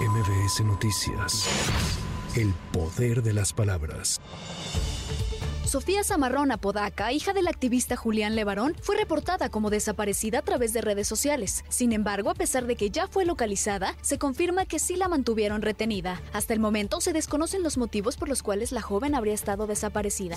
MBS Noticias. El poder de las palabras. Sofía Zamarrón Apodaca, hija del activista Julián Levarón, fue reportada como desaparecida a través de redes sociales. Sin embargo, a pesar de que ya fue localizada, se confirma que sí la mantuvieron retenida. Hasta el momento se desconocen los motivos por los cuales la joven habría estado desaparecida.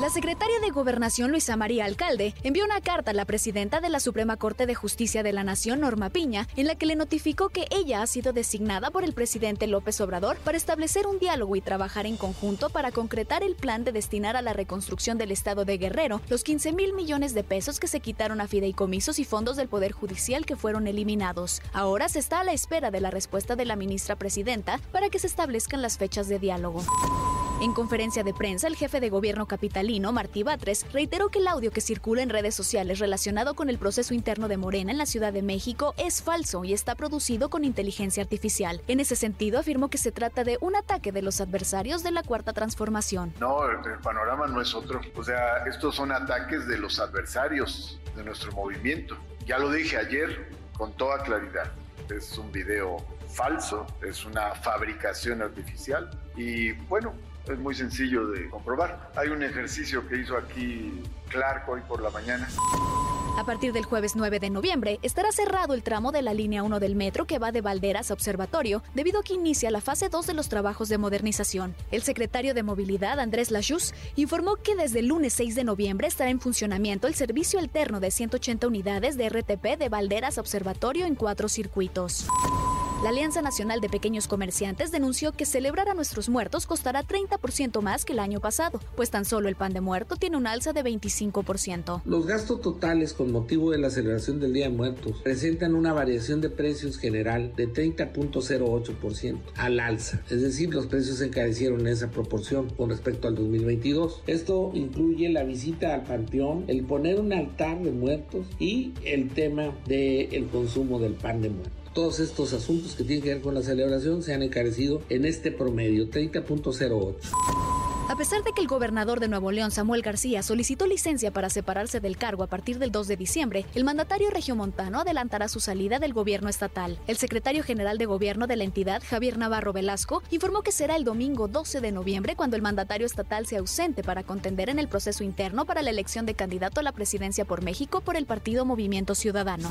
La secretaria de Gobernación Luisa María Alcalde envió una carta a la presidenta de la Suprema Corte de Justicia de la Nación, Norma Piña, en la que le notificó que ella ha sido designada por el presidente López Obrador para establecer un diálogo y trabajar en conjunto para concretar el plan de destinar a la reconstrucción del Estado de Guerrero los 15 mil millones de pesos que se quitaron a fideicomisos y fondos del Poder Judicial que fueron eliminados. Ahora se está a la espera de la respuesta de la ministra presidenta para que se establezcan las fechas de diálogo. En conferencia de prensa, el jefe de gobierno capitalino, Martí Batres, reiteró que el audio que circula en redes sociales relacionado con el proceso interno de Morena en la Ciudad de México es falso y está producido con inteligencia artificial. En ese sentido, afirmó que se trata de un ataque de los adversarios de la Cuarta Transformación. No, el panorama no es otro. O sea, estos son ataques de los adversarios de nuestro movimiento. Ya lo dije ayer con toda claridad. Es un video falso, es una fabricación artificial y bueno, es muy sencillo de comprobar. Hay un ejercicio que hizo aquí Clark hoy por la mañana. A partir del jueves 9 de noviembre estará cerrado el tramo de la línea 1 del metro que va de Valderas a Observatorio debido a que inicia la fase 2 de los trabajos de modernización. El secretario de Movilidad, Andrés Lachus, informó que desde el lunes 6 de noviembre estará en funcionamiento el servicio alterno de 180 unidades de RTP de Valderas a Observatorio en cuatro circuitos. La Alianza Nacional de Pequeños Comerciantes denunció que celebrar a nuestros muertos costará 30% más que el año pasado, pues tan solo el pan de muerto tiene un alza de 25%. Los gastos totales con motivo de la celebración del Día de Muertos presentan una variación de precios general de 30.08% al alza, es decir, los precios se encarecieron en esa proporción con respecto al 2022. Esto incluye la visita al panteón, el poner un altar de muertos y el tema del consumo del pan de muertos. Todos estos asuntos que tienen que ver con la celebración se han encarecido en este promedio 30.08. A pesar de que el gobernador de Nuevo León, Samuel García, solicitó licencia para separarse del cargo a partir del 2 de diciembre, el mandatario regiomontano adelantará su salida del gobierno estatal. El secretario general de gobierno de la entidad, Javier Navarro Velasco, informó que será el domingo 12 de noviembre cuando el mandatario estatal se ausente para contender en el proceso interno para la elección de candidato a la presidencia por México por el partido Movimiento Ciudadano.